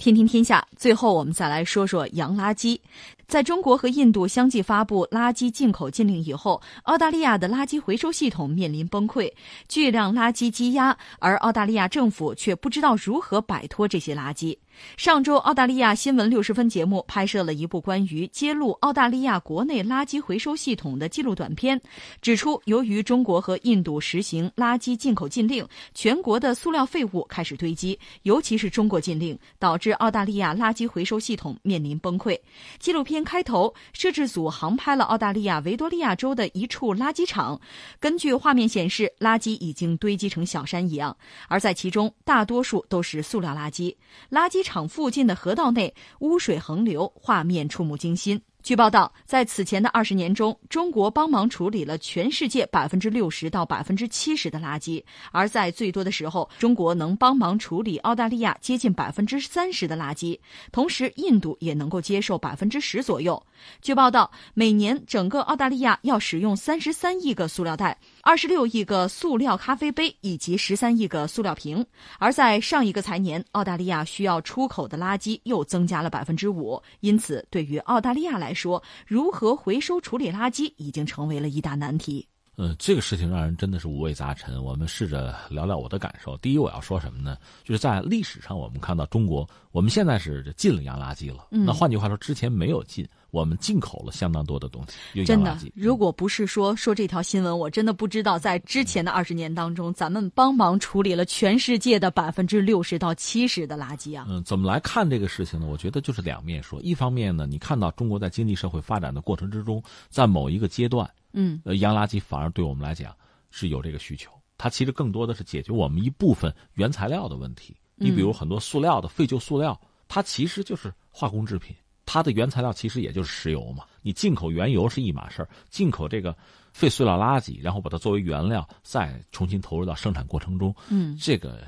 听听天下，最后我们再来说说洋垃圾。在中国和印度相继发布垃圾进口禁令以后，澳大利亚的垃圾回收系统面临崩溃，巨量垃圾积压，而澳大利亚政府却不知道如何摆脱这些垃圾。上周，澳大利亚新闻六十分节目拍摄了一部关于揭露澳大利亚国内垃圾回收系统的纪录短片，指出由于中国和印度实行垃圾进口禁令，全国的塑料废物开始堆积，尤其是中国禁令导致澳大利亚垃圾回收系统面临崩溃。纪录片开头，摄制组航拍了澳大利亚维多利亚州的一处垃圾场，根据画面显示，垃圾已经堆积成小山一样，而在其中大多数都是塑料垃圾，垃圾。场附近的河道内污水横流，画面触目惊心。据报道，在此前的二十年中，中国帮忙处理了全世界百分之六十到百分之七十的垃圾；而在最多的时候，中国能帮忙处理澳大利亚接近百分之三十的垃圾，同时印度也能够接受百分之十左右。据报道，每年整个澳大利亚要使用三十三亿个塑料袋、二十六亿个塑料咖啡杯以及十三亿个塑料瓶；而在上一个财年，澳大利亚需要出口的垃圾又增加了百分之五。因此，对于澳大利亚来，来说，如何回收处理垃圾已经成为了一大难题。嗯，这个事情让人真的是五味杂陈。我们试着聊聊我的感受。第一，我要说什么呢？就是在历史上，我们看到中国，我们现在是禁了洋垃圾了。那换句话说，之前没有禁。我们进口了相当多的东西，真的。如果不是说说这条新闻，我真的不知道在之前的二十年当中，咱们帮忙处理了全世界的百分之六十到七十的垃圾啊。嗯，怎么来看这个事情呢？我觉得就是两面说。一方面呢，你看到中国在经济社会发展的过程之中，在某一个阶段，嗯，呃，洋垃圾反而对我们来讲是有这个需求。它其实更多的是解决我们一部分原材料的问题。你比如很多塑料的废旧塑料，它其实就是化工制品。它的原材料其实也就是石油嘛，你进口原油是一码事儿，进口这个废塑料垃圾，然后把它作为原料，再重新投入到生产过程中，嗯，这个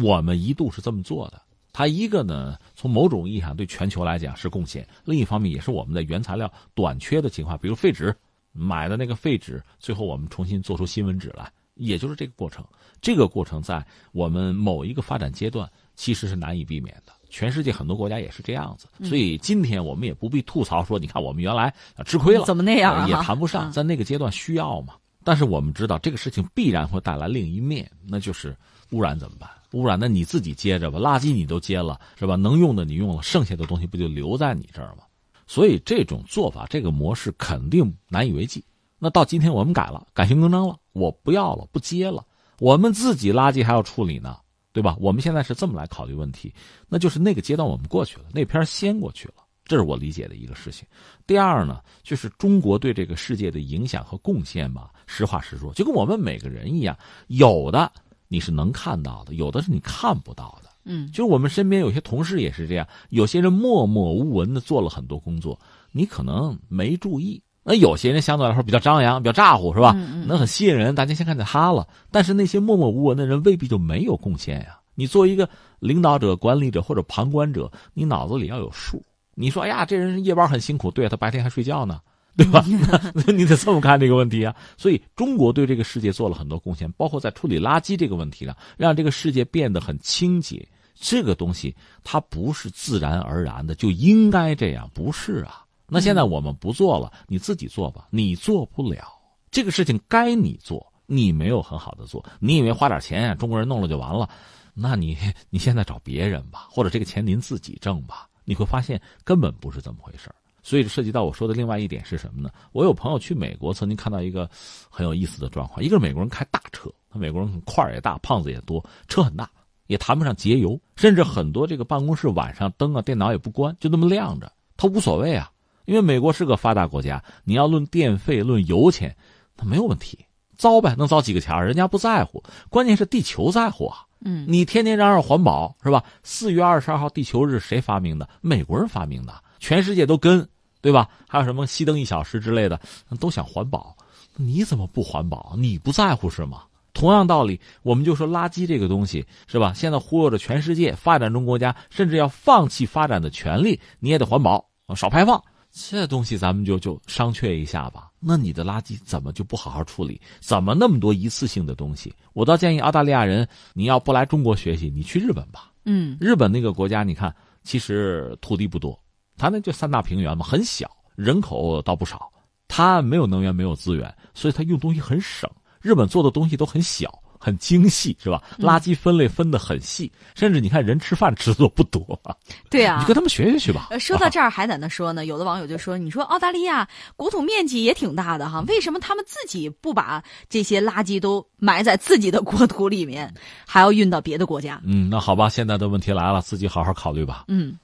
我们一度是这么做的。它一个呢，从某种意义上对全球来讲是贡献；另一方面，也是我们的原材料短缺的情况，比如废纸，买的那个废纸，最后我们重新做出新闻纸来，也就是这个过程。这个过程在我们某一个发展阶段其实是难以避免的。全世界很多国家也是这样子，所以今天我们也不必吐槽说，你看我们原来吃亏了，怎么那样也谈不上，在那个阶段需要嘛。但是我们知道这个事情必然会带来另一面，那就是污染怎么办？污染那你自己接着吧，垃圾你都接了是吧？能用的你用了，剩下的东西不就留在你这儿吗？所以这种做法，这个模式肯定难以为继。那到今天我们改了，改邪更张了，我不要了，不接了，我们自己垃圾还要处理呢。对吧？我们现在是这么来考虑问题，那就是那个阶段我们过去了，那篇先过去了，这是我理解的一个事情。第二呢，就是中国对这个世界的影响和贡献吧，实话实说，就跟我们每个人一样，有的你是能看到的，有的是你看不到的。嗯，就是我们身边有些同事也是这样，有些人默默无闻的做了很多工作，你可能没注意。那有些人相对来说比较张扬、比较咋呼，是吧？那很吸引人，大家先看见他了。但是那些默默无闻的人未必就没有贡献呀。你作为一个领导者、管理者或者旁观者，你脑子里要有数。你说，哎呀，这人夜班很辛苦，对他白天还睡觉呢，对吧？你得这么看这个问题啊。所以，中国对这个世界做了很多贡献，包括在处理垃圾这个问题上，让这个世界变得很清洁。这个东西它不是自然而然的就应该这样，不是啊。那现在我们不做了，你自己做吧。你做不了这个事情，该你做，你没有很好的做。你以为花点钱，中国人弄了就完了？那你 你现在找别人吧，或者这个钱您自己挣吧。你会发现根本不是这么回事所以涉及到我说的另外一点是什么呢？我有朋友去美国，曾经看到一个很有意思的状况：一个美国人开大车，他美国人块儿也大，胖子也多，车很大，也谈不上节油，甚至很多这个办公室晚上灯啊、电脑也不关，就那么亮着，他无所谓啊。因为美国是个发达国家，你要论电费、论油钱，那没有问题，糟呗，能糟几个钱人家不在乎，关键是地球在乎啊。嗯，你天天嚷嚷环保是吧？四月二十二号地球日谁发明的？美国人发明的，全世界都跟，对吧？还有什么熄灯一小时之类的，都想环保，你怎么不环保？你不在乎是吗？同样道理，我们就说垃圾这个东西是吧？现在忽悠着全世界发展中国家，甚至要放弃发展的权利，你也得环保，少排放。这东西咱们就就商榷一下吧。那你的垃圾怎么就不好好处理？怎么那么多一次性的东西？我倒建议澳大利亚人，你要不来中国学习，你去日本吧。嗯，日本那个国家，你看其实土地不多，它那就三大平原嘛，很小，人口倒不少，它没有能源，没有资源，所以它用东西很省。日本做的东西都很小。很精细是吧？垃圾分类分得很细，甚至你看人吃饭吃的不多。对啊，你跟他们学学去吧。说到这儿还在那说呢，有的网友就说：“你说澳大利亚国土面积也挺大的哈，为什么他们自己不把这些垃圾都埋在自己的国土里面，还要运到别的国家？”嗯，那好吧，现在的问题来了，自己好好考虑吧。嗯。